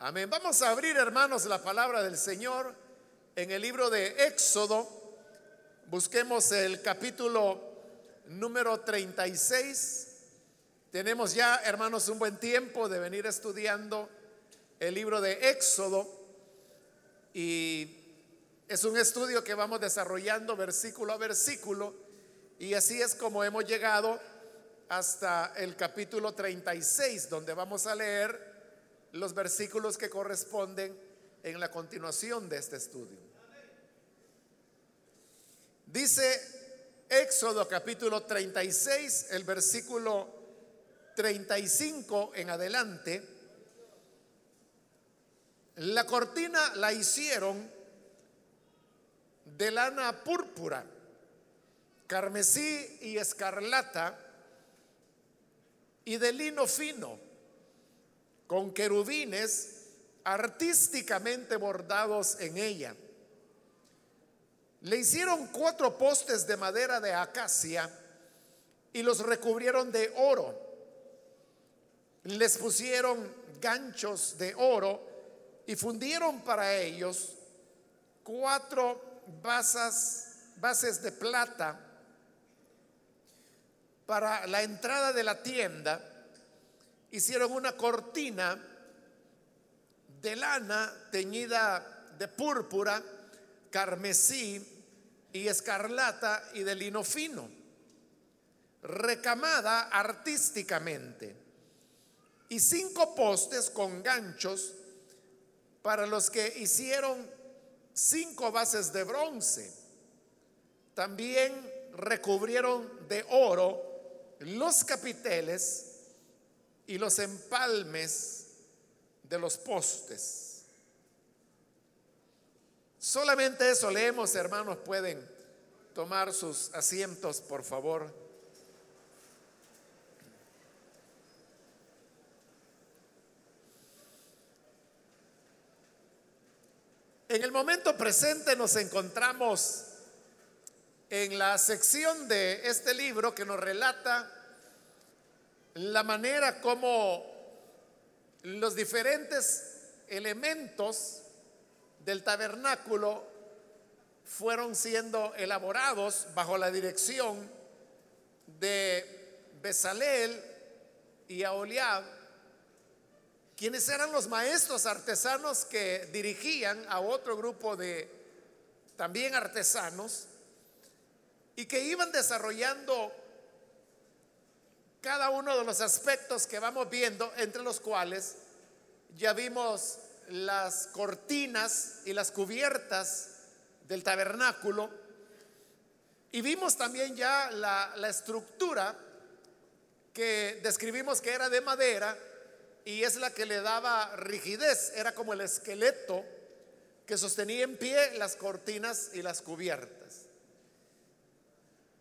Amén. Vamos a abrir, hermanos, la palabra del Señor en el libro de Éxodo. Busquemos el capítulo número 36. Tenemos ya, hermanos, un buen tiempo de venir estudiando el libro de Éxodo y es un estudio que vamos desarrollando versículo a versículo y así es como hemos llegado hasta el capítulo 36, donde vamos a leer los versículos que corresponden en la continuación de este estudio. Dice Éxodo capítulo 36, el versículo 35 en adelante, la cortina la hicieron de lana púrpura, carmesí y escarlata y de lino fino, con querubines artísticamente bordados en ella. Le hicieron cuatro postes de madera de acacia y los recubrieron de oro. Les pusieron ganchos de oro y fundieron para ellos cuatro bases de plata para la entrada de la tienda. Hicieron una cortina de lana teñida de púrpura, carmesí y escarlata y de lino fino, recamada artísticamente, y cinco postes con ganchos para los que hicieron cinco bases de bronce. También recubrieron de oro los capiteles y los empalmes de los postes. Solamente eso leemos, hermanos, pueden tomar sus asientos, por favor. En el momento presente nos encontramos en la sección de este libro que nos relata la manera como los diferentes elementos del tabernáculo fueron siendo elaborados bajo la dirección de Besalel y Aholiab quienes eran los maestros artesanos que dirigían a otro grupo de también artesanos y que iban desarrollando cada uno de los aspectos que vamos viendo, entre los cuales ya vimos las cortinas y las cubiertas del tabernáculo, y vimos también ya la, estructura que describimos que era de madera, y es la que le daba rigidez, era como el esqueleto que sostenía en pie las cortinas y las cubiertas.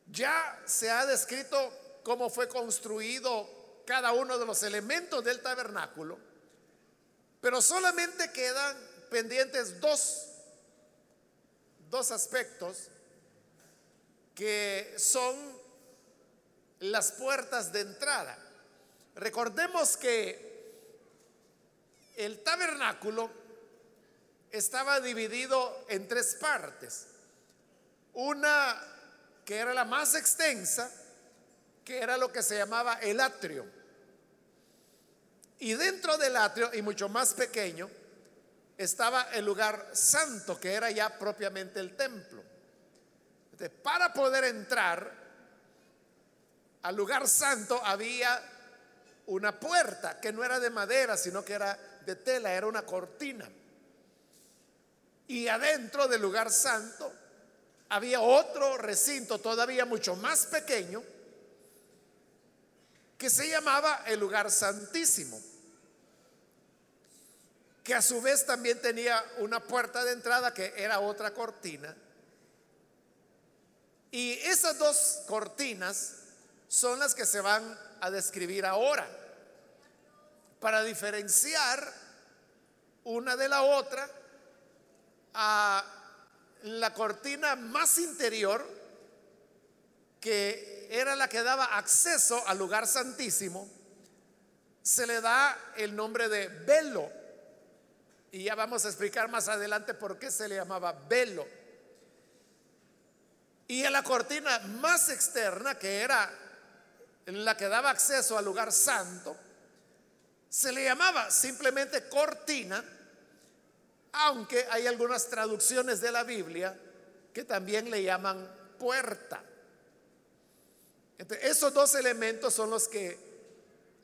Ya se ha descrito cómo fue construido cada uno de los elementos del tabernáculo, pero solamente quedan pendientes dos, dos aspectos que son las puertas de entrada. Recordemos que el tabernáculo estaba dividido en tres partes. Una que era la más extensa, que era lo que se llamaba el atrio. Y dentro del atrio, y mucho más pequeño, estaba el lugar santo, que era ya propiamente el templo. para poder entrar al lugar santo había una puerta que no era de madera, sino que era de tela, era una cortina. Y adentro del lugar santo había otro recinto todavía mucho más pequeño que se llamaba el lugar santísimo, que a su vez también tenía una puerta de entrada que era otra cortina. Y esas dos cortinas son las que se van a describir ahora para diferenciar una de la otra a la cortina más interior, que era la que daba acceso al lugar santísimo, se le da el nombre de velo. Y ya vamos a explicar más adelante por qué se le llamaba velo. Y en la cortina más externa, que era la que daba acceso al lugar santo, se le llamaba simplemente cortina, aunque hay algunas traducciones de la Biblia que también le llaman puerta. Esos dos elementos son los que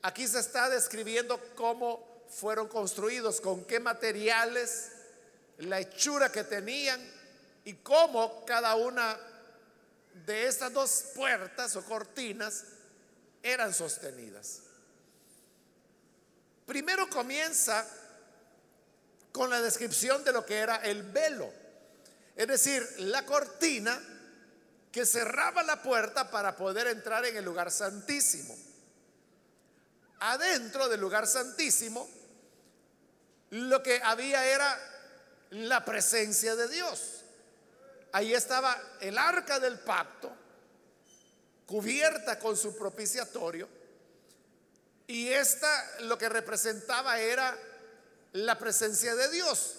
aquí se está describiendo cómo fueron construidos, con qué materiales, la hechura que tenían y cómo cada una de estas dos puertas o cortinas eran sostenidas. Primero comienza con la descripción de lo que era el velo, es decir, la cortina que cerraba la puerta para poder entrar en el lugar santísimo. Adentro del lugar santísimo, lo que había era la presencia de Dios. Ahí estaba el arca del pacto, cubierta con su propiciatorio, y esta lo que representaba era la presencia de Dios.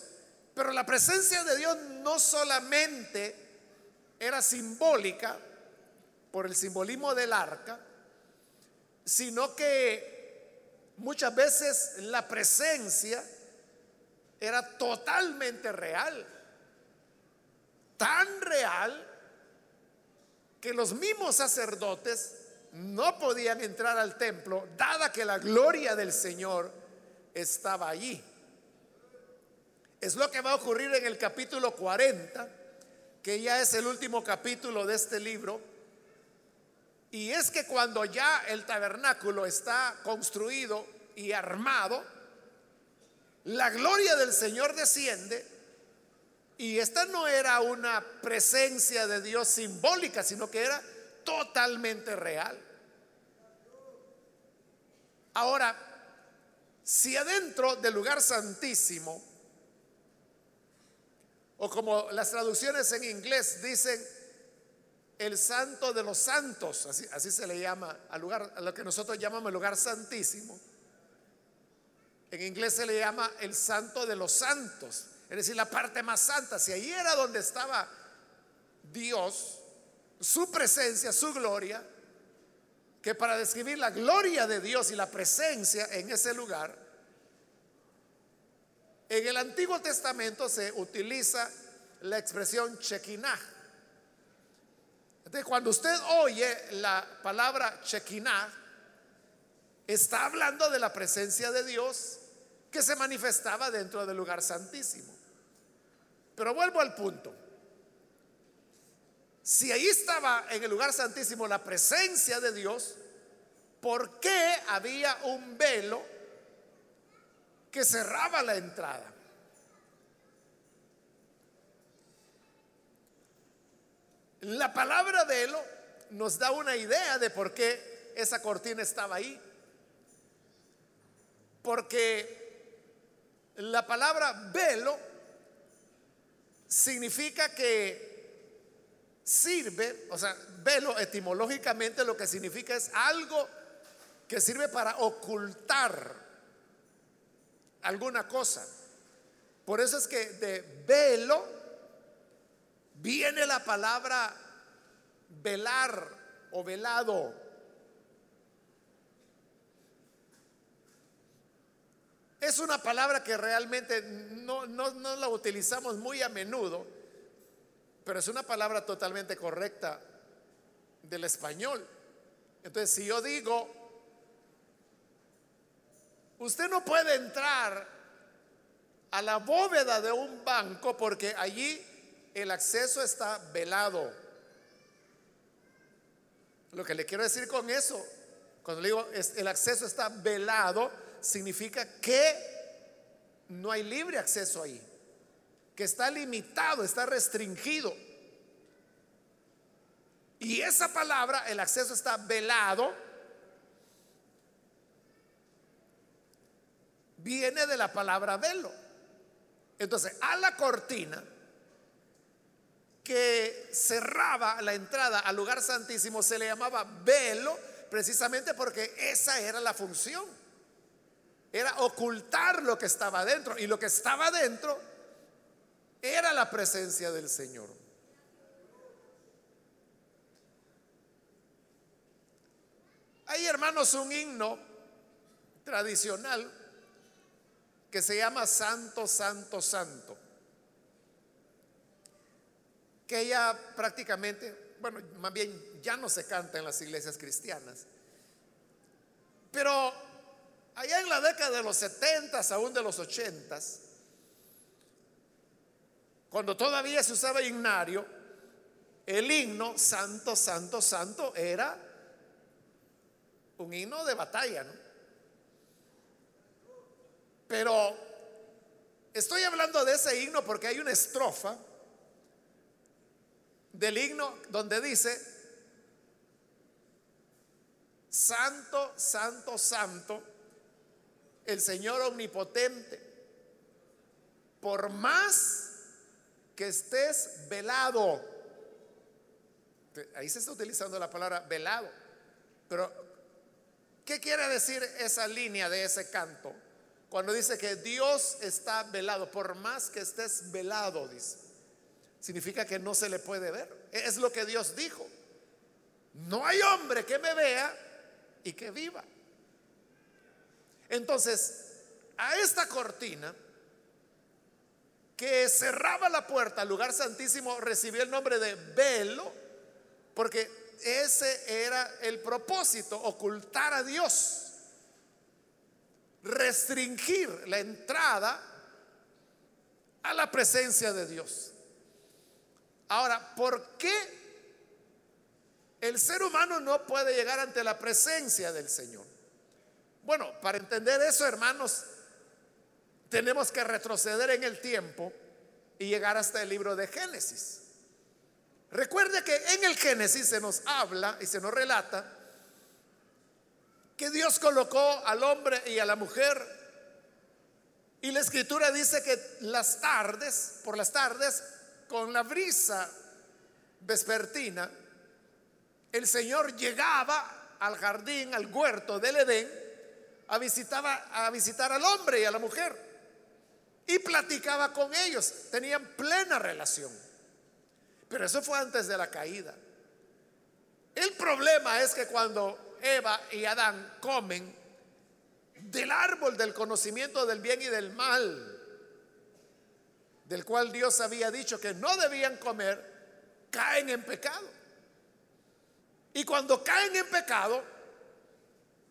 Pero la presencia de Dios no solamente era simbólica por el simbolismo del arca, sino que muchas veces la presencia era totalmente real, tan real que los mismos sacerdotes no podían entrar al templo, dada que la gloria del Señor estaba allí. Es lo que va a ocurrir en el capítulo 40, que ya es el último capítulo de este libro. Y es que cuando ya el tabernáculo está construido y armado, la gloria del Señor desciende y esta no era una presencia de Dios simbólica, sino que era totalmente real. Ahora, si adentro del lugar santísimo, o como las traducciones en inglés dicen, el santo de los santos, así, se le llama al lugar, a lo que nosotros llamamos el lugar santísimo. En inglés se le llama el santo de los santos, es decir, la parte más santa. Si ahí era donde estaba Dios, su presencia, su gloria, que para describir la gloria de Dios y la presencia en ese lugar, en el Antiguo Testamento se utiliza la expresión Shekinah. Entonces, cuando usted oye la palabra Shekinah, está hablando de la presencia de Dios que se manifestaba dentro del lugar santísimo. Pero vuelvo al punto. Si ahí estaba en el lugar santísimo la presencia de Dios, ¿por qué había un velo que cerraba la entrada? La palabra velo nos da una idea de por qué esa cortina estaba ahí. Porque la palabra velo significa que sirve, o sea, velo etimológicamente lo que significa es algo que sirve para ocultar alguna cosa. Por eso es que de velo viene la palabra velar o velado. Es una palabra que realmente no, no, no la utilizamos muy a menudo pero es una palabra totalmente correcta del español. Entonces, si yo digo, usted no puede entrar a la bóveda de un banco porque allí el acceso está velado. Lo que le quiero decir con eso, cuando le digo el acceso está velado, significa que no hay libre acceso ahí que está limitado, está restringido. Y esa palabra, el acceso está velado, viene de la palabra velo. Entonces, a la cortina que cerraba la entrada al lugar santísimo se le llamaba velo precisamente porque esa era la función. era ocultar lo que estaba dentro. Y lo que estaba dentro era la presencia del Señor. Hay, hermanos, un himno tradicional que se llama Santo, Santo, Santo, que ya prácticamente, bueno, más bien ya no se canta en las iglesias cristianas, pero allá en la década de los 70, aún de los 80, cuando todavía se usaba himnario, el himno Santo, Santo, Santo era un himno de batalla, ¿no? Pero estoy hablando de ese himno porque hay una estrofa del himno donde dice, Santo, Santo, Santo, el Señor omnipotente, por más que estés velado, ahí se está utilizando la palabra velado, pero ¿qué quiere decir esa línea de ese canto? Cuando dice que Dios está velado, por más que estés velado, dice, significa que no se le puede ver. Es lo que Dios dijo. No hay hombre que me vea y que viva. Entonces, a esta cortina que cerraba la puerta al lugar santísimo recibió el nombre de velo, porque ese era el propósito, ocultar a Dios restringir la entrada a la presencia de Dios. Ahora, ¿por qué el ser humano no puede llegar ante la presencia del Señor? Bueno, para entender eso, hermanos, tenemos que retroceder en el tiempo y llegar hasta el libro de Génesis. Recuerde que en el Génesis se nos habla y se nos relata que Dios colocó al hombre y a la mujer. Y la escritura dice que las tardes, por las tardes, con la brisa vespertina, el Señor llegaba al jardín, al huerto del Edén, a, visitaba, a visitar al hombre y a la mujer. Y platicaba con ellos, tenían plena relación. Pero eso fue antes de la caída. El problema es que cuando Eva y Adán comen del árbol del conocimiento del bien y del mal, del cual Dios había dicho que no debían comer, caen en pecado. Y cuando caen en pecado,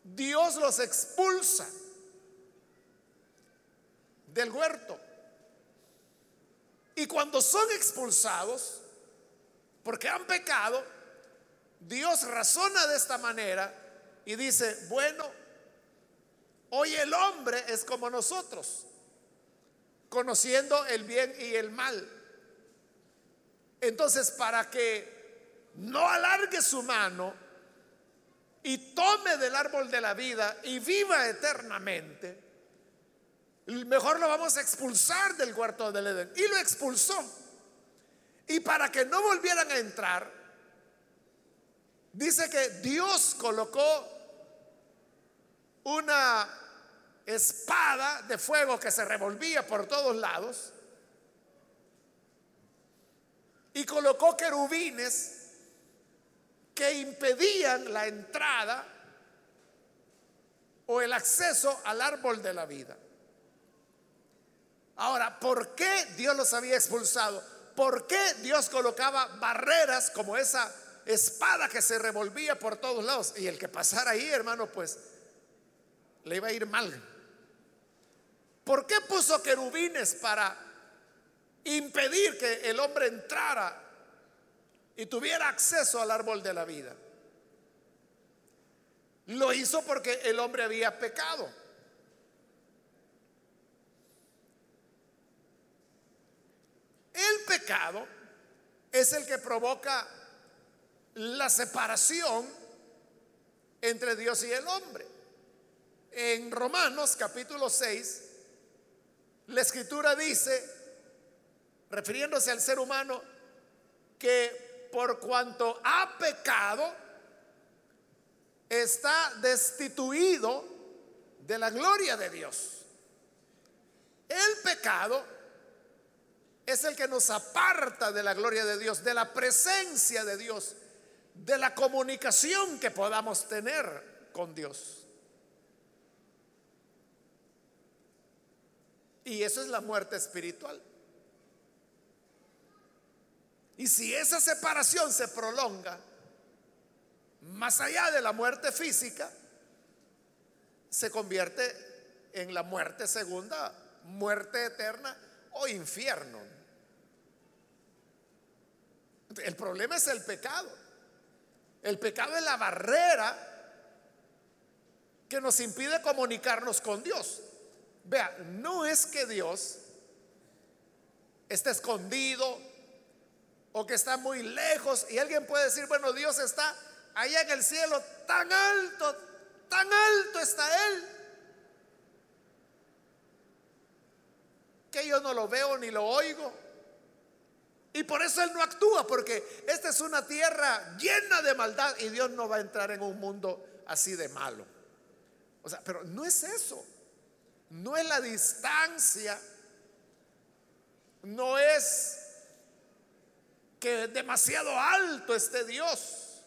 Dios los expulsa del huerto. Y cuando son expulsados, porque han pecado, Dios razona de esta manera y dice, bueno, hoy el hombre es como nosotros, conociendo el bien y el mal. Entonces, para que no alargue su mano y tome del árbol de la vida y viva eternamente, mejor lo vamos a expulsar del huerto del Edén. Y lo expulsó. Y para que no volvieran a entrar, dice que Dios colocó una espada de fuego que se revolvía por todos lados y colocó querubines que impedían la entrada o el acceso al árbol de la vida. Ahora, ¿por qué Dios los había expulsado? ¿Por qué Dios colocaba barreras como esa espada que se revolvía por todos lados? Y el que pasara ahí, hermano, pues le iba a ir mal. ¿Por qué puso querubines para impedir que el hombre entrara y tuviera acceso al árbol de la vida? Lo hizo porque el hombre había pecado. El pecado es el que provoca la separación entre Dios y el hombre. En Romanos capítulo 6, la escritura dice, refiriéndose al ser humano, que por cuanto ha pecado, está destituido de la gloria de Dios. El pecado es el que nos aparta de la gloria de Dios, de la presencia de Dios, de la comunicación que podamos tener con Dios. Y eso es la muerte espiritual. Y si esa separación se prolonga más allá de la muerte física, se convierte en la muerte segunda, muerte eterna o infierno. El problema es el pecado. El pecado es la barrera que nos impide comunicarnos con Dios. Vea, no es que Dios esté escondido o que está muy lejos y alguien puede decir, bueno, Dios está allá en el cielo tan alto, tan alto está Él, que yo no lo veo ni lo oigo. Y por eso Él no actúa, porque esta es una tierra llena de maldad y Dios no va a entrar en un mundo así de malo. O sea, pero no es eso. No es la distancia. No es que demasiado alto esté Dios.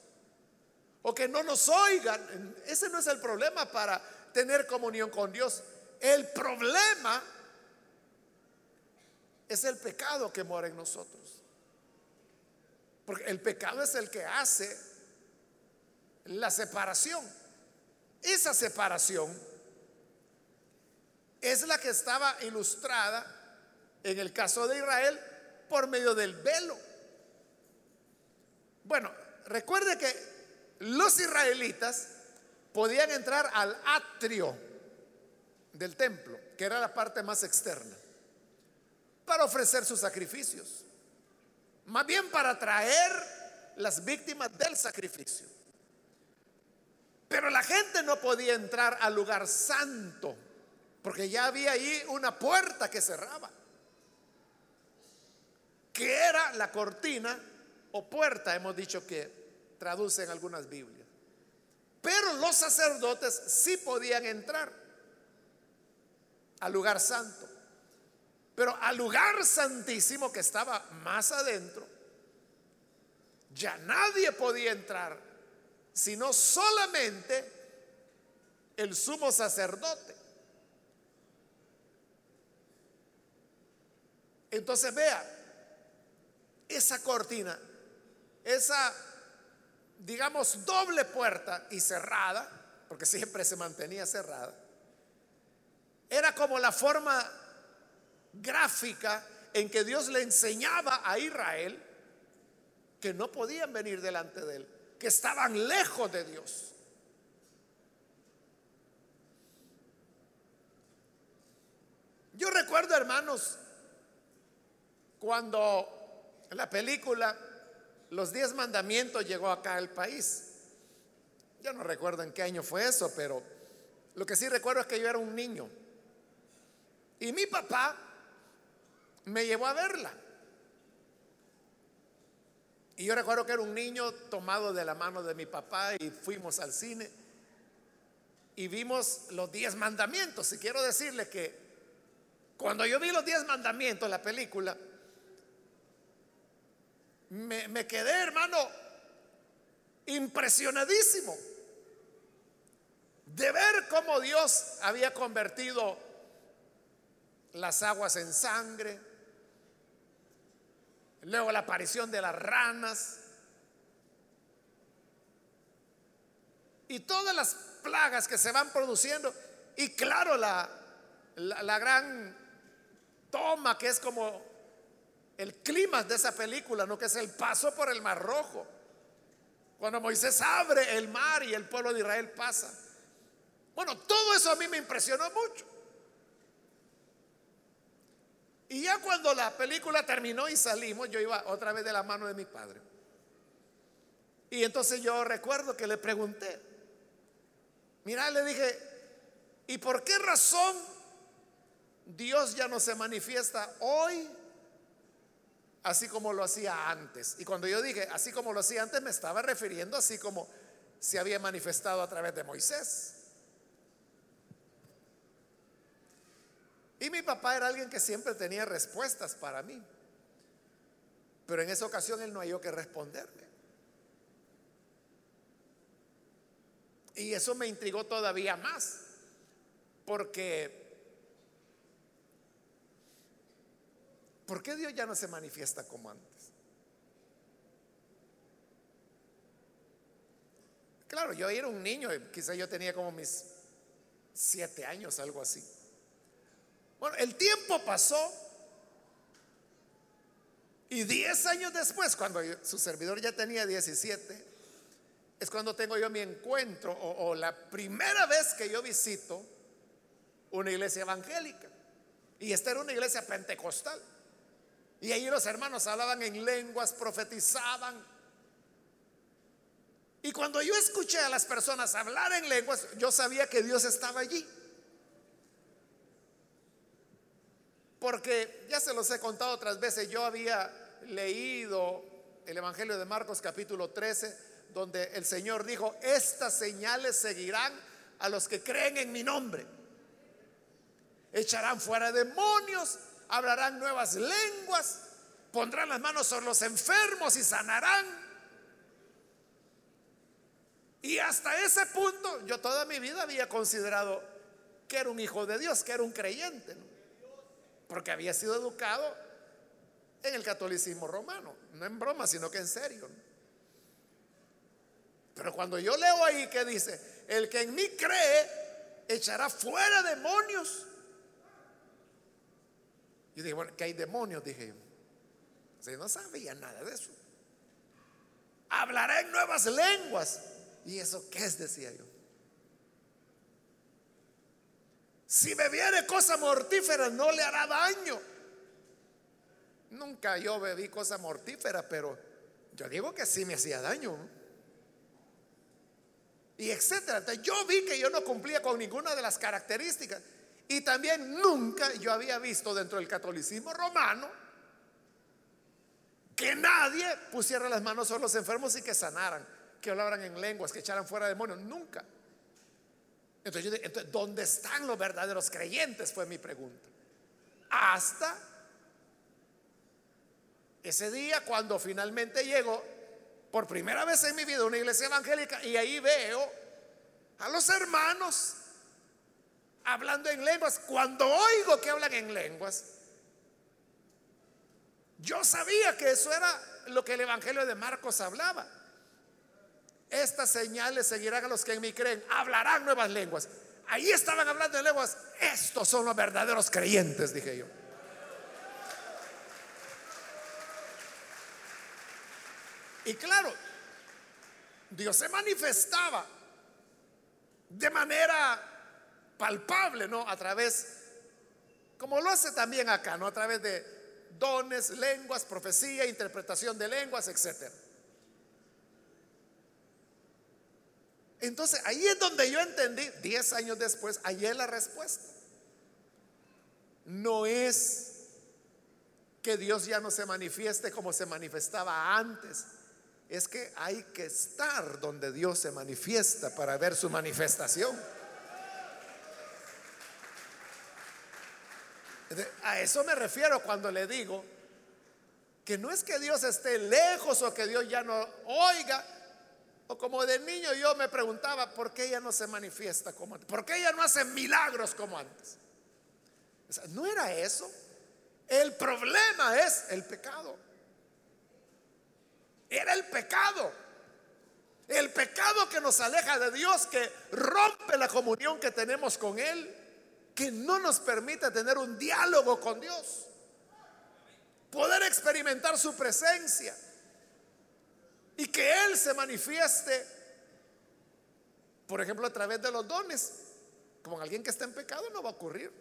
O que no nos oigan. Ese no es el problema para tener comunión con Dios. El problema es el pecado que mora en nosotros. Porque el pecado es el que hace la separación. Esa separación es la que estaba ilustrada en el caso de Israel por medio del velo. Bueno, recuerde que los israelitas podían entrar al atrio del templo, que era la parte más externa, para ofrecer sus sacrificios más bien para traer las víctimas del sacrificio. Pero la gente no podía entrar al lugar santo, porque ya había ahí una puerta que cerraba, que era la cortina o puerta, hemos dicho que traduce en algunas Biblias. Pero los sacerdotes sí podían entrar al lugar santo. Pero al lugar santísimo que estaba más adentro, ya nadie podía entrar, sino solamente el sumo sacerdote. Entonces vea, esa cortina, esa, digamos, doble puerta y cerrada, porque siempre se mantenía cerrada, era como la forma gráfica en que Dios le enseñaba a Israel que no podían venir delante de él, que estaban lejos de Dios. Yo recuerdo, hermanos, cuando la película Los Diez Mandamientos llegó acá al país. Yo no recuerdo en qué año fue eso, pero lo que sí recuerdo es que yo era un niño. Y mi papá me llevó a verla. Y yo recuerdo que era un niño tomado de la mano de mi papá y fuimos al cine y vimos los diez mandamientos. Y quiero decirle que cuando yo vi los diez mandamientos, la película, me, quedé, hermano, impresionadísimo de ver cómo Dios había convertido las aguas en sangre, luego la aparición de las ranas y todas las plagas que se van produciendo y claro la, la, gran toma que es como el clima de esa película, ¿no? que es el paso por el Mar Rojo. Cuando Moisés abre el mar y el pueblo de Israel pasa. Bueno, todo eso a mí me impresionó mucho. Y ya cuando la película terminó y salimos, yo iba otra vez de la mano de mi padre. Y entonces yo recuerdo que le pregunté, mira, le dije, ¿y por qué razón Dios ya no se manifiesta hoy así como lo hacía antes? Y cuando yo dije, así como lo hacía antes, me estaba refiriendo así como se había manifestado a través de Moisés. Y mi papá era alguien que siempre tenía respuestas para mí. Pero en esa ocasión él no halló que responderme. Y eso me intrigó todavía más, porque ¿por qué Dios ya no se manifiesta como antes? Claro, yo era un niño, quizá yo tenía como mis siete años, algo así. Bueno, el tiempo pasó y diez años después, cuando su servidor ya tenía 17, es cuando tengo yo mi encuentro o, la primera vez que yo visito una iglesia evangélica. Y esta era una iglesia pentecostal. Y ahí los hermanos hablaban en lenguas, profetizaban. Y cuando yo escuché a las personas hablar en lenguas, yo sabía que Dios estaba allí. Porque ya se los he contado otras veces, yo había leído el Evangelio de Marcos capítulo 13 donde el Señor dijo, estas señales seguirán a los que creen en mi nombre. Echarán fuera demonios, hablarán nuevas lenguas, pondrán las manos sobre los enfermos y sanarán. Y hasta ese punto yo toda mi vida había considerado que era un hijo de Dios, que era un creyente, porque había sido educado en el catolicismo romano, no en broma, sino que en serio. Pero cuando yo leo ahí que dice, el que en mí cree echará fuera demonios. Yo dije, bueno, que hay demonios, dije yo. no sabía nada de eso. Hablará en nuevas lenguas. ¿Y eso qué es? Decía yo. Si bebiere cosa mortífera no le hará daño. Nunca yo bebí cosa mortífera, pero yo digo que sí me hacía daño y etcétera. yo vi que yo no cumplía con ninguna de las características. Y también nunca yo había visto dentro del catolicismo romano que nadie pusiera las manos sobre los enfermos y que sanaran, que hablaran en lenguas, que echaran fuera demonios. Nunca. Entonces, yo dije, ¿dónde están los verdaderos creyentes? Fue mi pregunta. Hasta ese día cuando finalmente llegó por primera vez en mi vida una iglesia evangélica y ahí veo a los hermanos hablando en lenguas. Cuando oigo que hablan en lenguas, yo sabía que eso era lo que el Evangelio de Marcos hablaba. Estas señales seguirán a los que en mí creen, hablarán nuevas lenguas. Ahí estaban hablando en lenguas. Estos son los verdaderos creyentes, dije yo. Y claro, Dios se manifestaba de manera palpable, ¿no? A través, como lo hace también acá, ¿no? A través de dones, lenguas, profecía, interpretación de lenguas, etc. Entonces, ahí es donde yo entendí, diez años después, es la respuesta. No es que Dios ya no se manifieste como se manifestaba antes es que hay que estar donde Dios se manifiesta para ver su manifestación. A eso me refiero cuando le digo que no es que Dios esté lejos o que Dios ya no oiga. O como de niño yo me preguntaba, ¿por qué ella no se manifiesta como antes? ¿Por qué ella no hace milagros como antes? no era eso. El problema es el pecado. Era el pecado. El pecado que nos aleja de Dios, que rompe la comunión que tenemos con Él, que no nos permite tener un diálogo con Dios, poder experimentar su presencia y que Él se manifieste, por ejemplo, a través de los dones. Como alguien que está en pecado no va a ocurrir.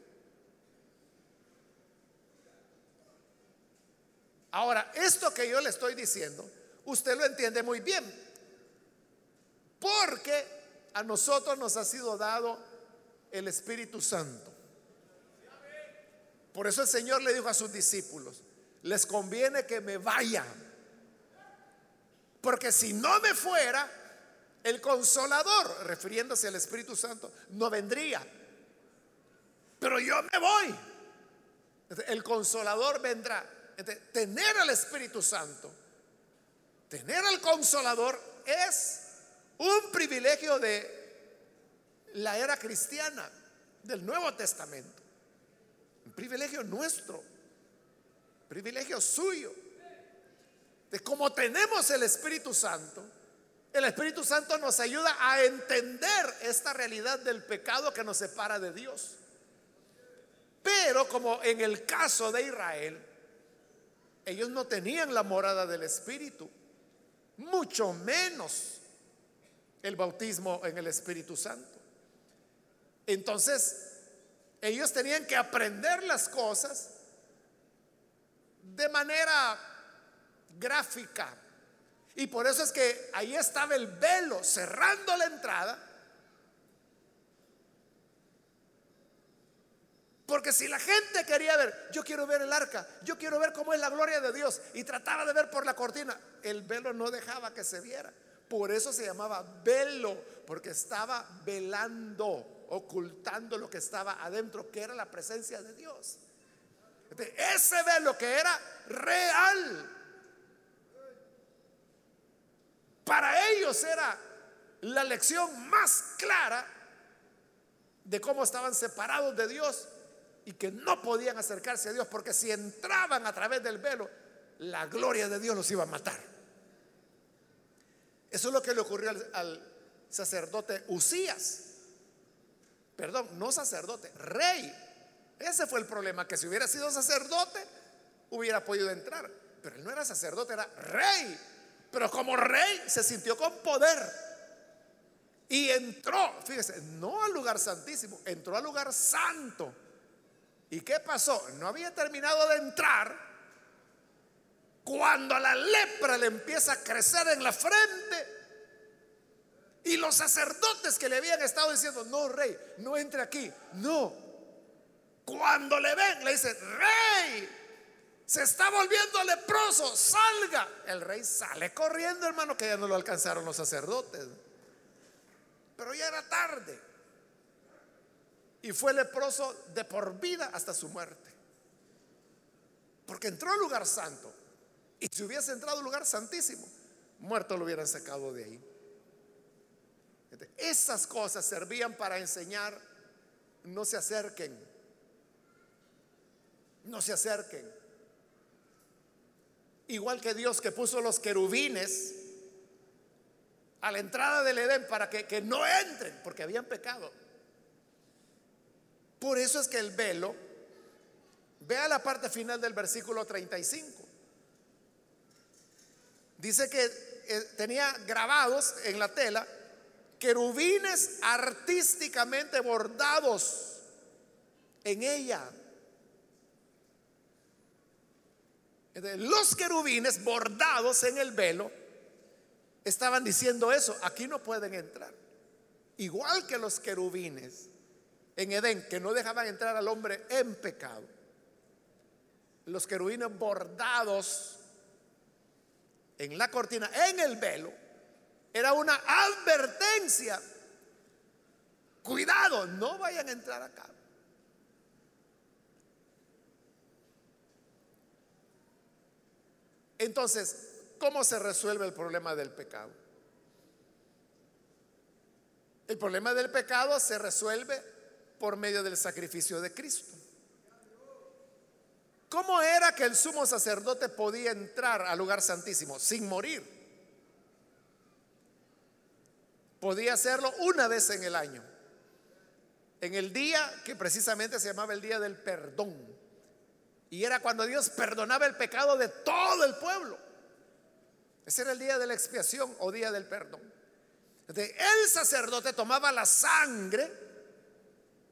Ahora, esto que yo le estoy diciendo, usted lo entiende muy bien. Porque a nosotros nos ha sido dado el Espíritu Santo. Por eso el Señor le dijo a sus discípulos, les conviene que me vayan. Porque si no me fuera, el consolador, refiriéndose al Espíritu Santo, no vendría. Pero yo me voy. El consolador vendrá. Tener al Espíritu Santo, tener al consolador es un privilegio de la era cristiana, del Nuevo Testamento. Un privilegio nuestro, privilegio suyo. De cómo tenemos el Espíritu Santo, el Espíritu Santo nos ayuda a entender esta realidad del pecado que nos separa de Dios. Pero como en el caso de Israel, ellos no tenían la morada del Espíritu, mucho menos el bautismo en el Espíritu Santo. Entonces, ellos tenían que aprender las cosas de manera gráfica, y por eso es que ahí estaba el velo cerrando la entrada. Porque si la gente quería ver, yo quiero ver el arca, yo quiero ver cómo es la gloria de Dios, y trataba de ver por la cortina, el velo no dejaba que se viera. Por eso se llamaba velo, porque estaba velando, ocultando lo que estaba adentro, que era la presencia de Dios. Ese velo que era real, Para ellos era la lección más clara de cómo estaban separados de Dios y que no podían acercarse a Dios porque si entraban a través del velo, la gloria de Dios los iba a matar. Eso es lo que le ocurrió al, sacerdote Usías. Perdón, no sacerdote, rey. Ese fue el problema, que si hubiera sido sacerdote, hubiera podido entrar. Pero él no era sacerdote, era rey. Pero como rey se sintió con poder. Y entró, fíjese, no al lugar santísimo, entró al lugar santo. ¿Y qué pasó? No había terminado de entrar cuando la lepra le empieza a crecer en la frente. Y los sacerdotes que le habían estado diciendo, no, rey, no entre aquí. No. Cuando le ven, le dice, rey, se está volviendo leproso, salga. El rey sale corriendo, hermano, que ya no lo alcanzaron los sacerdotes. Pero ya era tarde. Y fue leproso de por vida hasta su muerte. Porque entró al lugar santo. Y si hubiese entrado al lugar santísimo, muerto lo hubieran sacado de ahí. Esas cosas servían para enseñar, no se acerquen. No se acerquen Igual que Dios que puso los querubines a la entrada del Edén para que, no entren, porque habían pecado. Por eso es que el velo, vea la parte final del versículo 35. Dice que eh, tenía grabados en la tela querubines artísticamente bordados en ella. Los querubines bordados en el velo estaban diciendo eso, aquí no pueden entrar. Igual que los querubines en Edén, que no dejaban entrar al hombre en pecado. Los querubines bordados en la cortina, en el velo, era una advertencia. Cuidado, no vayan a entrar acá. Entonces, ¿cómo se resuelve el problema del pecado? El problema del pecado se resuelve por medio del sacrificio de Cristo. ¿Cómo era que el sumo sacerdote podía entrar al lugar santísimo sin morir? Podía hacerlo una vez en el año, en el día que precisamente se llamaba el día del perdón. Y era cuando Dios perdonaba el pecado de todo el pueblo. Ese era el día de la expiación o día del perdón. el sacerdote tomaba la sangre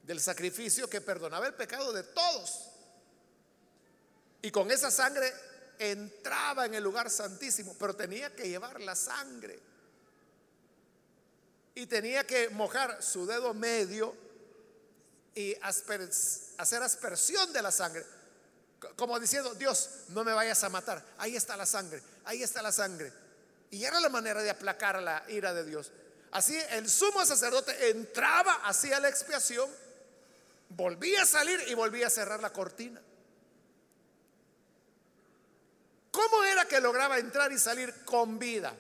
del sacrificio que perdonaba el pecado de todos. Y con esa sangre entraba en el lugar santísimo, pero tenía que llevar la sangre. Y tenía que mojar su dedo medio y hacer aspersión de la sangre como diciendo, Dios, no me vayas a matar. Ahí está la sangre, ahí está la sangre. Y era la manera de aplacar la ira de Dios. Así el sumo sacerdote entraba, hacía la expiación, volvía a salir y volvía a cerrar la cortina. ¿Cómo era que lograba entrar y salir con vida?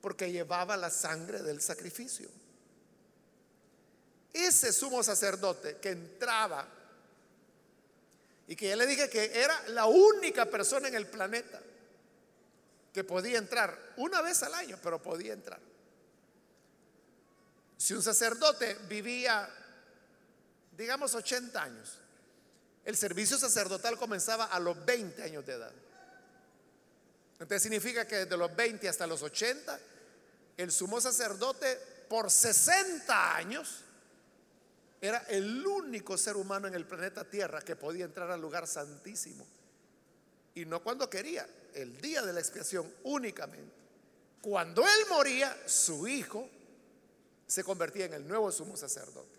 Porque llevaba la sangre del sacrificio. Ese sumo sacerdote que entraba y que ya le dije que era la única persona en el planeta que podía entrar una vez al año, pero podía entrar. Si un sacerdote vivía, digamos, 80 años, el servicio sacerdotal comenzaba a los 20 años de edad. Entonces significa que desde los 20 hasta los 80, el sumo sacerdote por 60 años era el único ser humano en el planeta Tierra que podía entrar al lugar santísimo. Y no cuando quería, el día de la expiación únicamente. Cuando él moría, su hijo se convertía en el nuevo sumo sacerdote.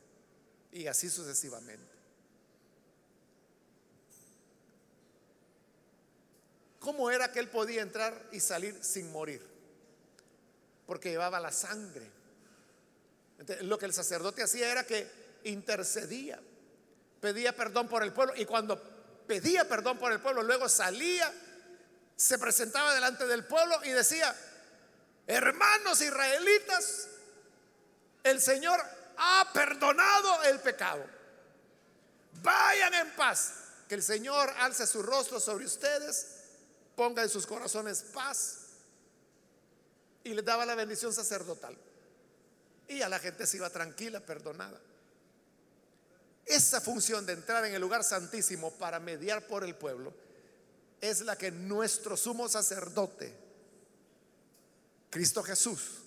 Y así sucesivamente. ¿Cómo era que él podía entrar y salir sin morir? Porque llevaba la sangre. lo que el sacerdote hacía era que intercedía, pedía perdón por el pueblo y cuando pedía perdón por el pueblo, luego salía, se presentaba delante del pueblo y decía, hermanos israelitas, el Señor ha perdonado el pecado. Vayan en paz, que el Señor alce su rostro sobre ustedes, ponga en sus corazones paz y les daba la bendición sacerdotal. Y a la gente se iba tranquila, perdonada. Esa función de entrar en el lugar santísimo para mediar por el pueblo es la que nuestro sumo sacerdote, Cristo Jesús,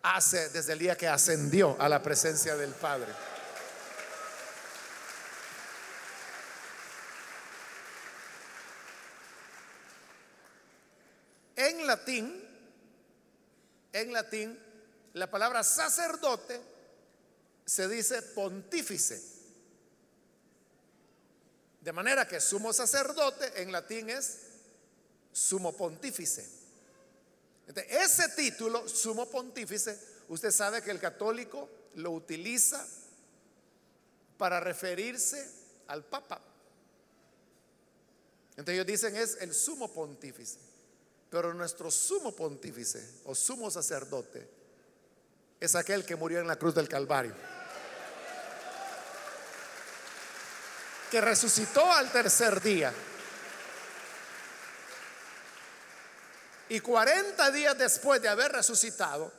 hace desde el día que ascendió a la presencia del Padre. En latín, en latín, la palabra sacerdote se dice pontífice. De manera que sumo sacerdote en latín es sumo pontífice. ese título, sumo pontífice, usted sabe que el católico lo utiliza para referirse al Papa. Entonces ellos dicen es el sumo pontífice. Pero nuestro sumo pontífice o sumo sacerdote es aquel que murió en la cruz del Calvario. que resucitó al tercer día. Y 40 días después de haber resucitado,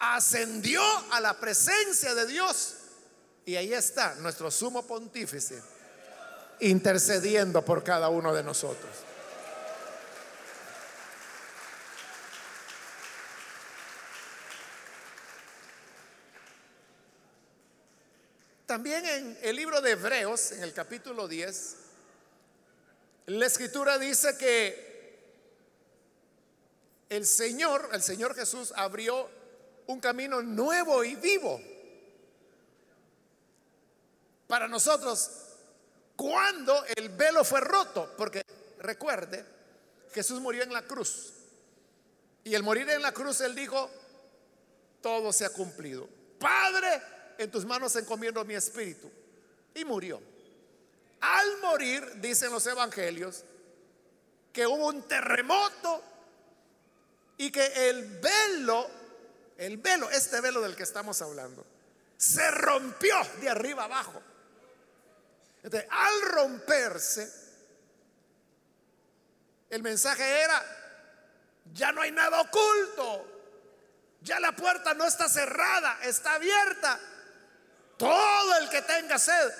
ascendió a la presencia de Dios. Y ahí está nuestro sumo pontífice intercediendo por cada uno de nosotros. También en el libro de Hebreos, en el capítulo 10, la escritura dice que el Señor, el Señor Jesús abrió un camino nuevo y vivo para nosotros cuando el velo fue roto, porque recuerde, Jesús murió en la cruz. Y el morir en la cruz, Él dijo, todo se ha cumplido. Padre, en tus manos encomiendo mi espíritu. Y murió. Al morir, dicen los evangelios, que hubo un terremoto y que el velo, el velo, este velo del que estamos hablando, se rompió de arriba abajo. Entonces, al romperse, el mensaje era, ya no hay nada oculto, ya la puerta no está cerrada, está abierta todo el que tenga sed,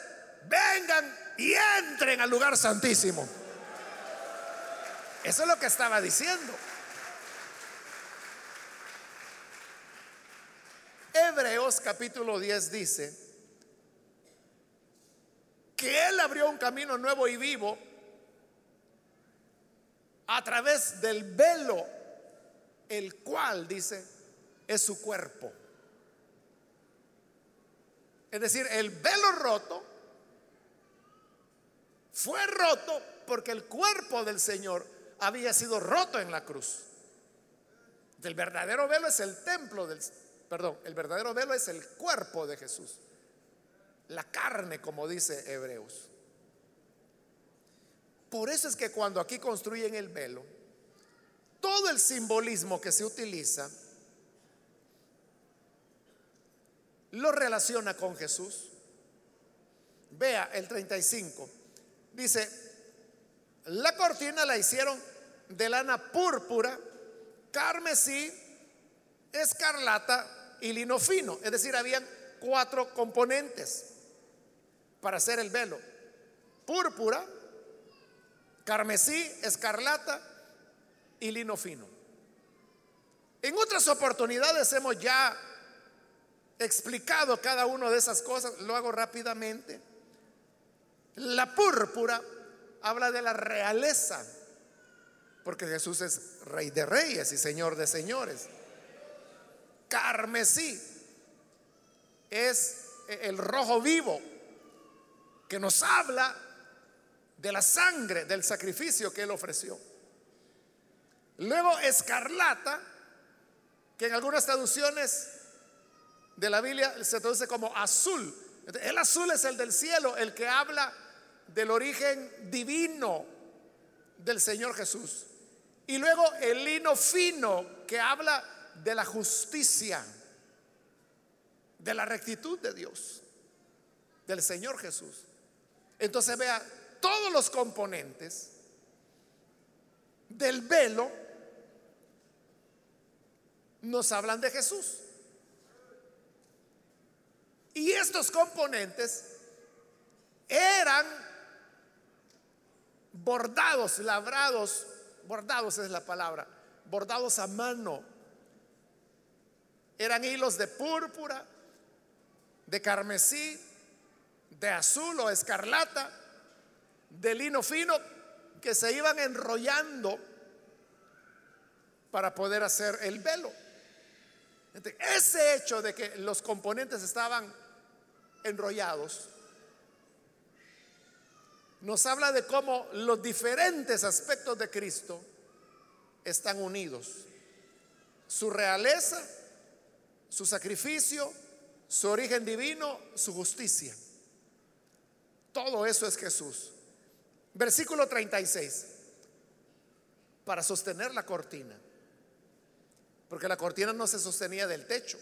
vengan y entren al lugar santísimo. Eso es lo que estaba diciendo. Hebreos capítulo 10 dice que Él abrió un camino nuevo y vivo a través del velo, el cual, dice, es su cuerpo. Es decir, el velo roto fue roto porque el cuerpo del Señor había sido roto en la cruz. El verdadero velo es el templo del, perdón, el verdadero velo es el cuerpo de Jesús. La carne, como dice Hebreos. Por eso es que cuando aquí construyen el velo, todo el simbolismo que se utiliza lo relaciona con Jesús. Vea el 35. Dice, la cortina la hicieron de lana púrpura, carmesí, escarlata y lino fino. Es decir, habían cuatro componentes para hacer el velo. Púrpura, carmesí, escarlata y lino fino. En otras oportunidades hemos ya explicado cada una de esas cosas, lo hago rápidamente. La púrpura habla de la realeza, porque Jesús es rey de reyes y señor de señores. Carmesí es el rojo vivo que nos habla de la sangre del sacrificio que él ofreció. Luego escarlata, que en algunas traducciones de la Biblia se traduce como azul. El azul es el del cielo, el que habla del origen divino del Señor Jesús. Y luego el lino fino que habla de la justicia, de la rectitud de Dios, del Señor Jesús. Entonces vea, todos los componentes del velo nos hablan de Jesús. Y estos componentes eran bordados, labrados, bordados es la palabra, bordados a mano. Eran hilos de púrpura, de carmesí, de azul o escarlata, de lino fino, que se iban enrollando para poder hacer el velo. Ese hecho de que los componentes estaban enrollados nos habla de cómo los diferentes aspectos de Cristo están unidos. Su realeza, su sacrificio, su origen divino, su justicia. Todo eso es Jesús. Versículo 36. Para sostener la cortina. Porque la cortina no se sostenía del techo,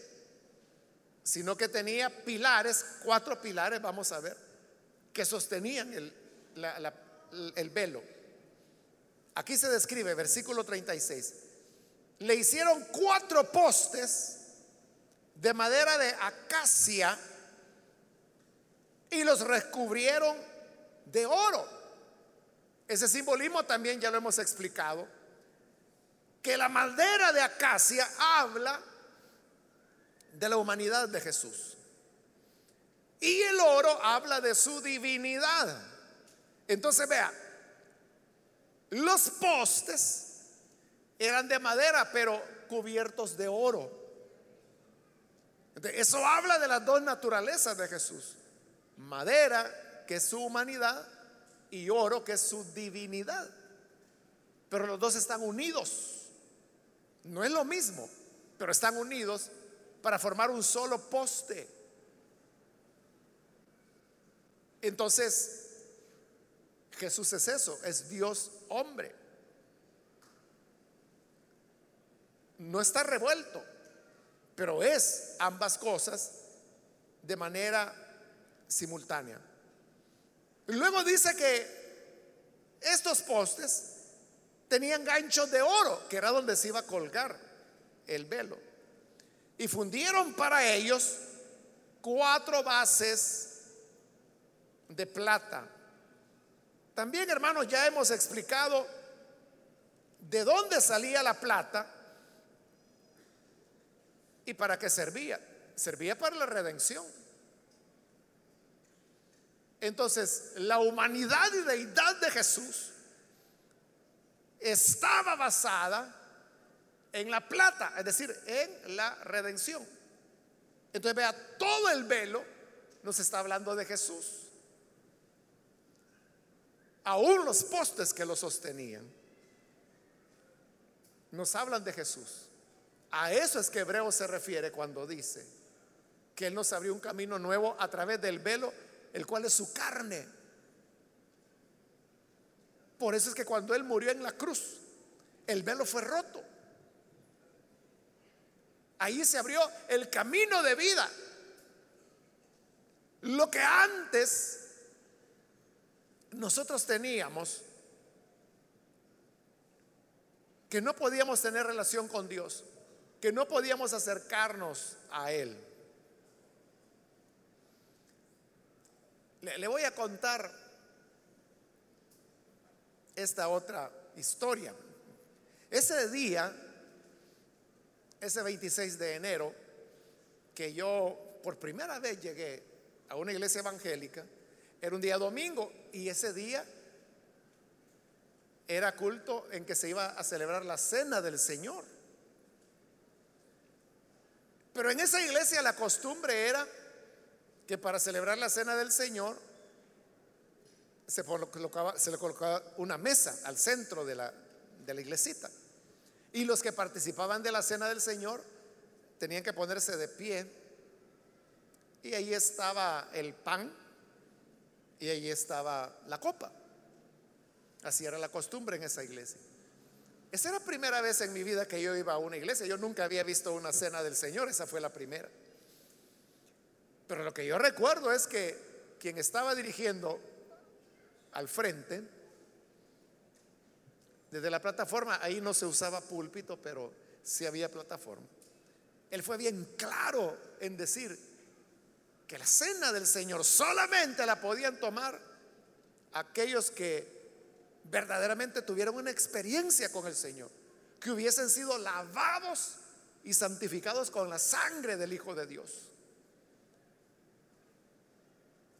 sino que tenía pilares, cuatro pilares, vamos a ver, que sostenían el, el velo. Aquí se describe, versículo 36. Le hicieron cuatro postes de madera de acacia y los recubrieron de oro. Ese simbolismo también ya lo hemos explicado, que la madera de acacia habla de la humanidad de Jesús. Y el oro habla de su divinidad. Entonces vea, los postes eran de madera, pero cubiertos de oro. Eso habla de las dos naturalezas de Jesús madera, que es su humanidad, y oro, que es su divinidad. Pero los dos están unidos. No es lo mismo, pero están unidos para formar un solo poste. Entonces, Jesús es eso, es Dios hombre. No está revuelto, pero es ambas cosas de manera simultánea. Luego dice que estos postes tenían ganchos de oro, que era donde se iba a colgar el velo. Y fundieron para ellos cuatro bases de plata. También, hermanos, ya hemos explicado de dónde salía la plata y para qué servía. Servía para la redención. Entonces, la humanidad y deidad de Jesús estaba basada en la plata, es decir, en la redención. Entonces, vea, todo el velo nos está hablando de Jesús. Aún los postes que lo sostenían nos hablan de Jesús. A eso es que Hebreo se refiere cuando dice que Él nos abrió un camino nuevo a través del velo el cual es su carne. Por eso es que cuando Él murió en la cruz, el velo fue roto. Ahí se abrió el camino de vida. Lo que antes nosotros teníamos, que no podíamos tener relación con Dios, que no podíamos acercarnos a Él. Le, voy a contar esta otra historia. Ese día, ese 26 de enero, que yo por primera vez llegué a una iglesia evangélica, era un día domingo y ese día era culto en que se iba a celebrar la cena del Señor. Pero en esa iglesia la costumbre era que para celebrar la cena del Señor se, le colocaba una mesa al centro de la iglesita. Y los que participaban de la cena del Señor tenían que ponerse de pie. Y ahí estaba el pan y ahí estaba la copa. Así era la costumbre en esa iglesia. Esa era la primera vez en mi vida que yo iba a una iglesia. Yo nunca había visto una cena del Señor, esa fue la primera. Pero lo que yo recuerdo es que quien estaba dirigiendo al frente, desde la plataforma, ahí no se usaba púlpito, pero sí había plataforma. Él fue bien claro en decir que la cena del Señor solamente la podían tomar aquellos que verdaderamente tuvieron una experiencia con el Señor, que hubiesen sido lavados y santificados con la sangre del Hijo de Dios.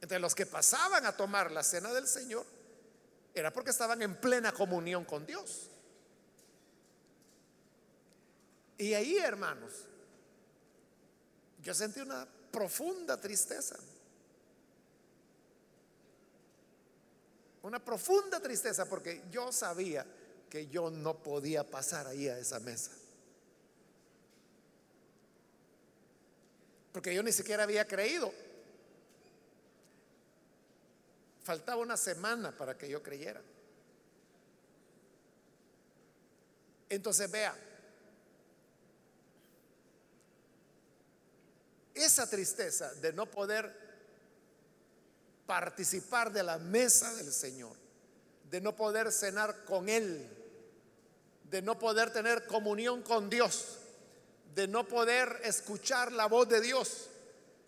Entre los que pasaban a tomar la cena del Señor, era porque estaban en plena comunión con Dios. Y ahí, hermanos, yo sentí una profunda tristeza. Una profunda tristeza porque yo sabía que yo no podía pasar ahí a esa mesa. Porque yo ni siquiera había creído. Faltaba una semana para que yo creyera. Entonces vea, esa tristeza de no poder participar de la mesa del Señor, de no poder cenar con Él, de no poder tener comunión con Dios, de no poder escuchar la voz de Dios,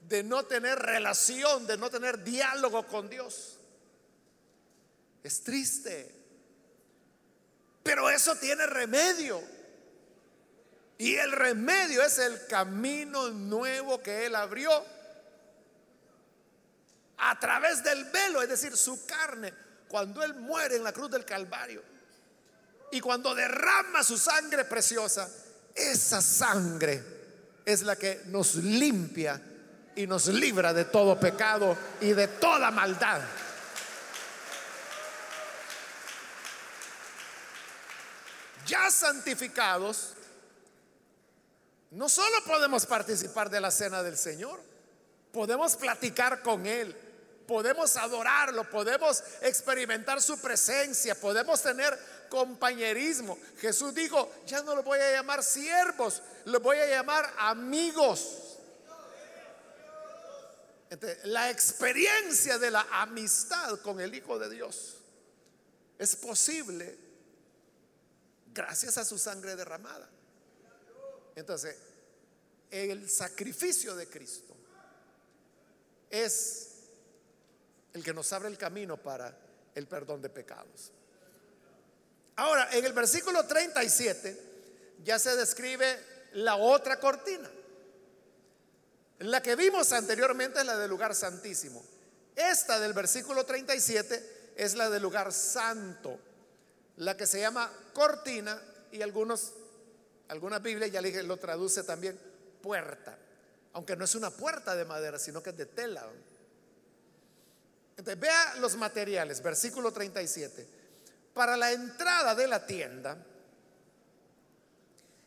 de no tener relación, de no tener diálogo con Dios. Es triste, pero eso tiene remedio. Y el remedio es el camino nuevo que Él abrió a través del velo, es decir, su carne, cuando Él muere en la cruz del Calvario y cuando derrama su sangre preciosa, esa sangre es la que nos limpia y nos libra de todo pecado y de toda maldad. Ya santificados, no solo podemos participar de la cena del Señor, podemos platicar con Él, podemos adorarlo, podemos experimentar su presencia, podemos tener compañerismo. Jesús dijo, ya no lo voy a llamar siervos, lo voy a llamar amigos. la experiencia de la amistad con el Hijo de Dios es posible gracias a su sangre derramada. Entonces, el sacrificio de Cristo es el que nos abre el camino para el perdón de pecados. Ahora, en el versículo 37 ya se describe la otra cortina. La que vimos anteriormente es la del lugar santísimo. Esta del versículo 37 es la del lugar santo, la que se llama cortina y algunos, algunas Biblias ya lo traduce también puerta, aunque no es una puerta de madera, sino que es de tela vea los materiales, versículo 37. Para la entrada de la tienda,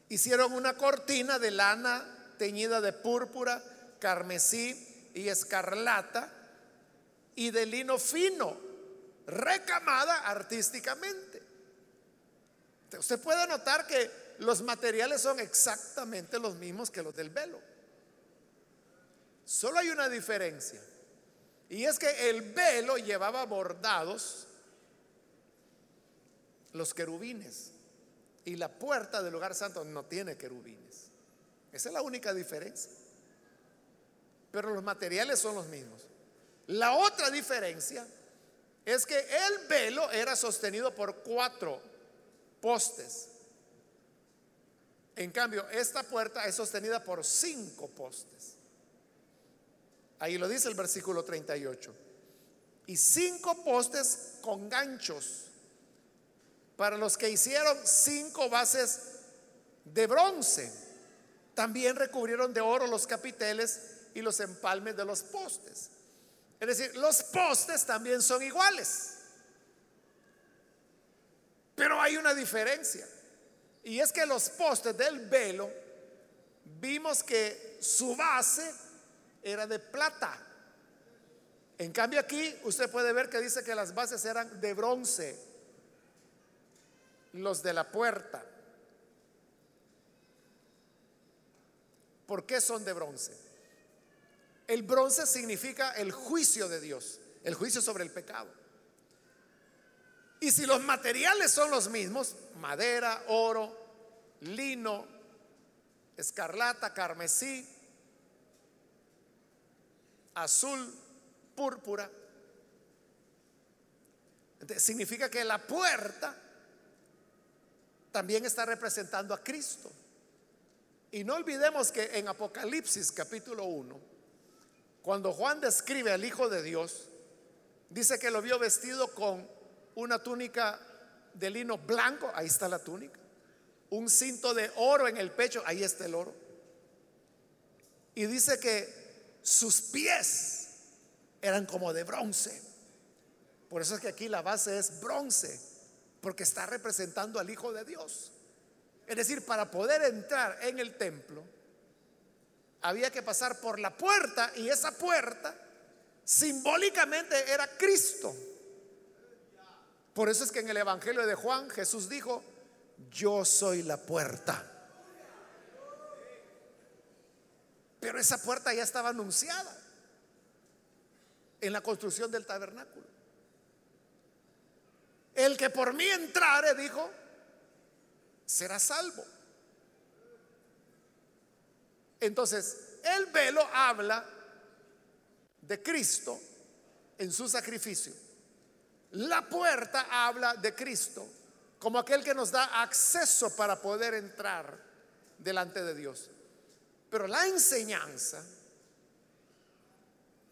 hicieron una cortina de lana teñida de púrpura, carmesí y escarlata y de lino fino, recamada artísticamente. Usted puede notar que los materiales son exactamente los mismos que los del velo. Solo hay una diferencia. Y es que el velo llevaba bordados los querubines. Y la puerta del lugar santo no tiene querubines. Esa es la única diferencia. Pero los materiales son los mismos. La otra diferencia es que el velo era sostenido por cuatro postes. En cambio, esta puerta es sostenida por cinco postes. Ahí lo dice el versículo 38. Y cinco postes con ganchos para los que hicieron cinco bases de bronce. También recubrieron de oro los capiteles y los empalmes de los postes. Es decir, los postes también son iguales. Pero hay una diferencia. Y es que los postes del velo, vimos que su base era de plata. En cambio aquí usted puede ver que dice que las bases eran de bronce, los de la puerta. ¿Por qué son de bronce? El bronce significa el juicio de Dios, el juicio sobre el pecado. Y si los materiales son los mismos, madera, oro, lino, escarlata, carmesí, azul, púrpura, significa que la puerta también está representando a Cristo. Y no olvidemos que en Apocalipsis capítulo 1, cuando Juan describe al Hijo de Dios, dice que lo vio vestido con una túnica de lino blanco, ahí está la túnica, un cinto de oro en el pecho, ahí está el oro. Y dice que sus pies eran como de bronce. Por eso es que aquí la base es bronce, porque está representando al Hijo de Dios. Es decir, para poder entrar en el templo, había que pasar por la puerta y esa puerta simbólicamente era Cristo. Por eso es que en el Evangelio de Juan Jesús dijo, yo soy la puerta. Pero esa puerta ya estaba anunciada en la construcción del tabernáculo. El que por mí entrare, dijo, será salvo. Entonces, el velo habla de Cristo en su sacrificio. La puerta habla de Cristo como aquel que nos da acceso para poder entrar delante de Dios. Pero la enseñanza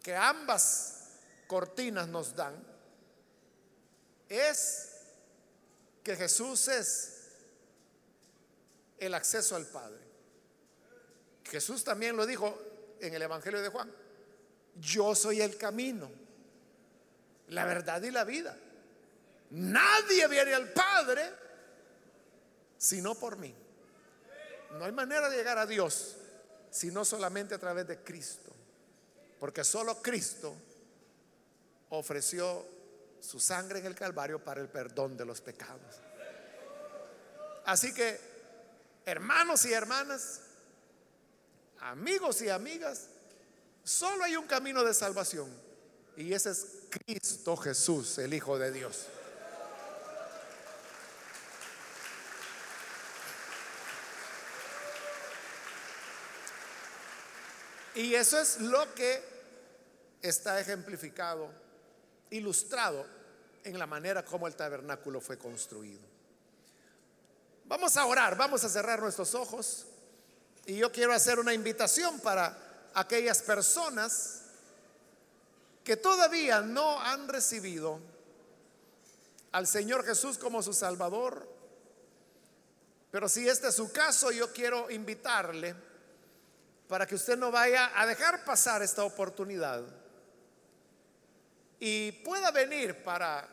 que ambas cortinas nos dan es que Jesús es el acceso al Padre. Jesús también lo dijo en el Evangelio de Juan. Yo soy el camino, la verdad y la vida. Nadie viene al Padre sino por mí. No hay manera de llegar a Dios sino solamente a través de Cristo. Porque solo Cristo ofreció su sangre en el Calvario para el perdón de los pecados. Así que, hermanos y hermanas, amigos y amigas, solo hay un camino de salvación y ese es Cristo Jesús, el Hijo de Dios. Y eso es lo que está ejemplificado, ilustrado en la manera como el tabernáculo fue construido. Vamos a orar, vamos a cerrar nuestros ojos. Y yo quiero hacer una invitación para aquellas personas que todavía no han recibido al Señor Jesús como su Salvador. Pero si este es su caso, yo quiero invitarle para que usted no vaya a dejar pasar esta oportunidad y pueda venir para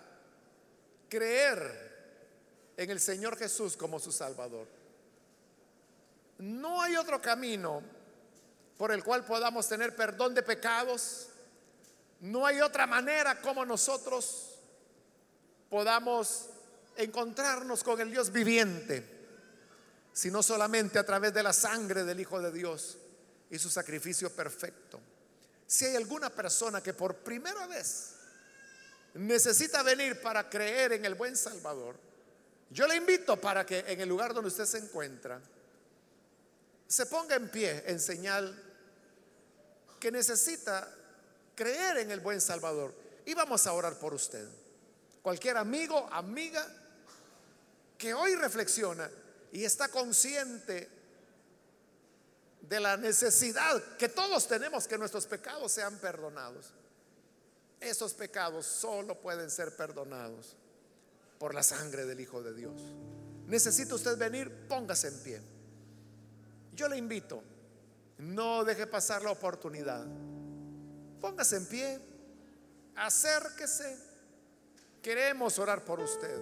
creer en el Señor Jesús como su Salvador. No hay otro camino por el cual podamos tener perdón de pecados. No hay otra manera como nosotros podamos encontrarnos con el Dios viviente, sino solamente a través de la sangre del Hijo de Dios y su sacrificio perfecto. Si hay alguna persona que por primera vez necesita venir para creer en el buen Salvador, yo le invito para que en el lugar donde usted se encuentra, se ponga en pie en señal que necesita creer en el buen Salvador. Y vamos a orar por usted. Cualquier amigo, amiga que hoy reflexiona y está consciente de la necesidad que todos tenemos que nuestros pecados sean perdonados. Esos pecados solo pueden ser perdonados por la sangre del Hijo de Dios. Necesita usted venir, póngase en pie. Yo le invito, no deje pasar la oportunidad. Póngase en pie, acérquese. Queremos orar por usted.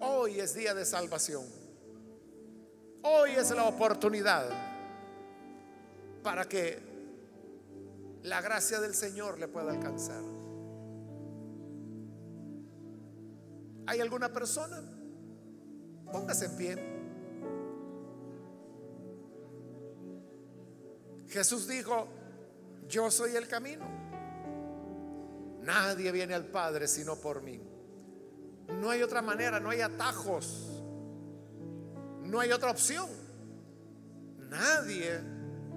Hoy es día de salvación. Hoy es la oportunidad para que la gracia del Señor le pueda alcanzar. ¿Hay alguna persona? Póngase en pie. Jesús dijo, yo soy el camino. Nadie viene al Padre sino por mí. No hay otra manera, no hay atajos, no hay otra opción. Nadie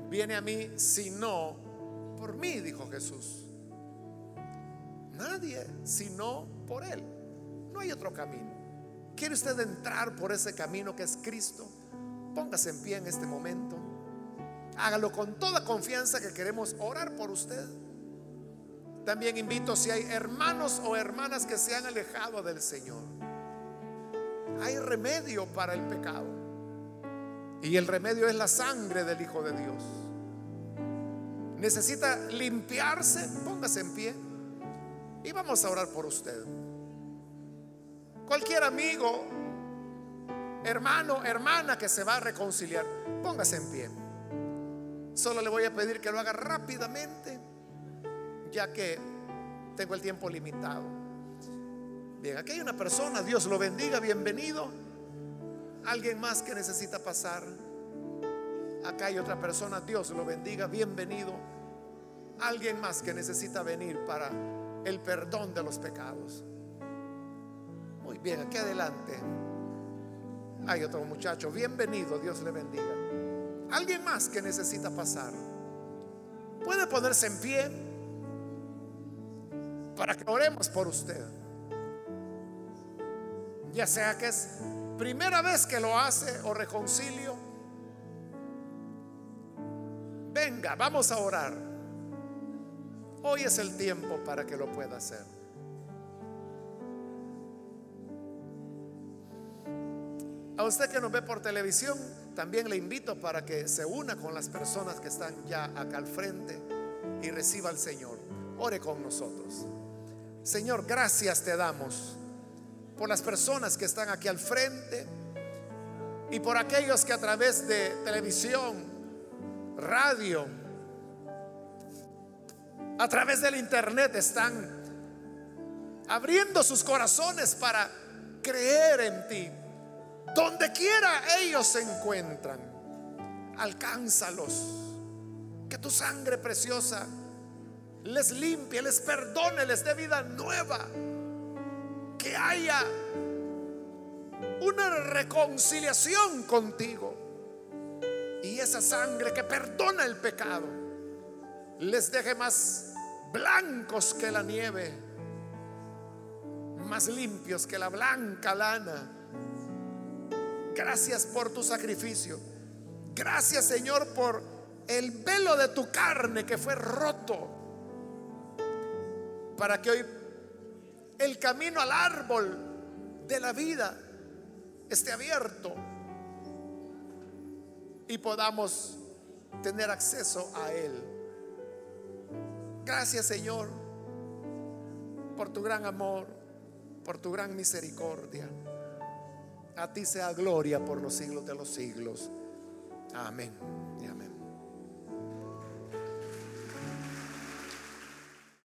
viene a mí sino por mí, dijo Jesús. Nadie sino por Él. No hay otro camino. ¿Quiere usted entrar por ese camino que es Cristo? Póngase en pie en este momento. Hágalo con toda confianza que queremos orar por usted. También invito si hay hermanos o hermanas que se han alejado del Señor. Hay remedio para el pecado. Y el remedio es la sangre del Hijo de Dios. Necesita limpiarse, póngase en pie. Y vamos a orar por usted. Cualquier amigo, hermano, hermana que se va a reconciliar, póngase en pie. Solo le voy a pedir que lo haga rápidamente ya que tengo el tiempo limitado. Bien, aquí hay una persona, Dios lo bendiga, bienvenido. Alguien más que necesita pasar. Acá hay otra persona, Dios lo bendiga, bienvenido. Alguien más que necesita venir para el perdón de los pecados. Muy bien, aquí adelante. Hay otro muchacho, bienvenido, Dios le bendiga. Alguien más que necesita pasar. Puede ponerse en pie para que oremos por usted. Ya sea que es primera vez que lo hace o reconcilio. Venga, vamos a orar. Hoy es el tiempo para que lo pueda hacer. A usted que nos ve por televisión, también le invito para que se una con las personas que están ya acá al frente y reciba al Señor. Ore con nosotros. Señor, gracias te damos por las personas que están aquí al frente y por aquellos que a través de televisión, radio, a través del internet están abriendo sus corazones para creer en ti. Donde quiera ellos se encuentran, alcánzalos. Que tu sangre preciosa les limpie, les perdone, les dé vida nueva. Que haya una reconciliación contigo. Y esa sangre que perdona el pecado les deje más blancos que la nieve, más limpios que la blanca lana. Gracias por tu sacrificio. Gracias Señor por el velo de tu carne que fue roto para que hoy el camino al árbol de la vida esté abierto y podamos tener acceso a Él. Gracias Señor por tu gran amor, por tu gran misericordia. A ti sea gloria por los siglos de los siglos. Amén.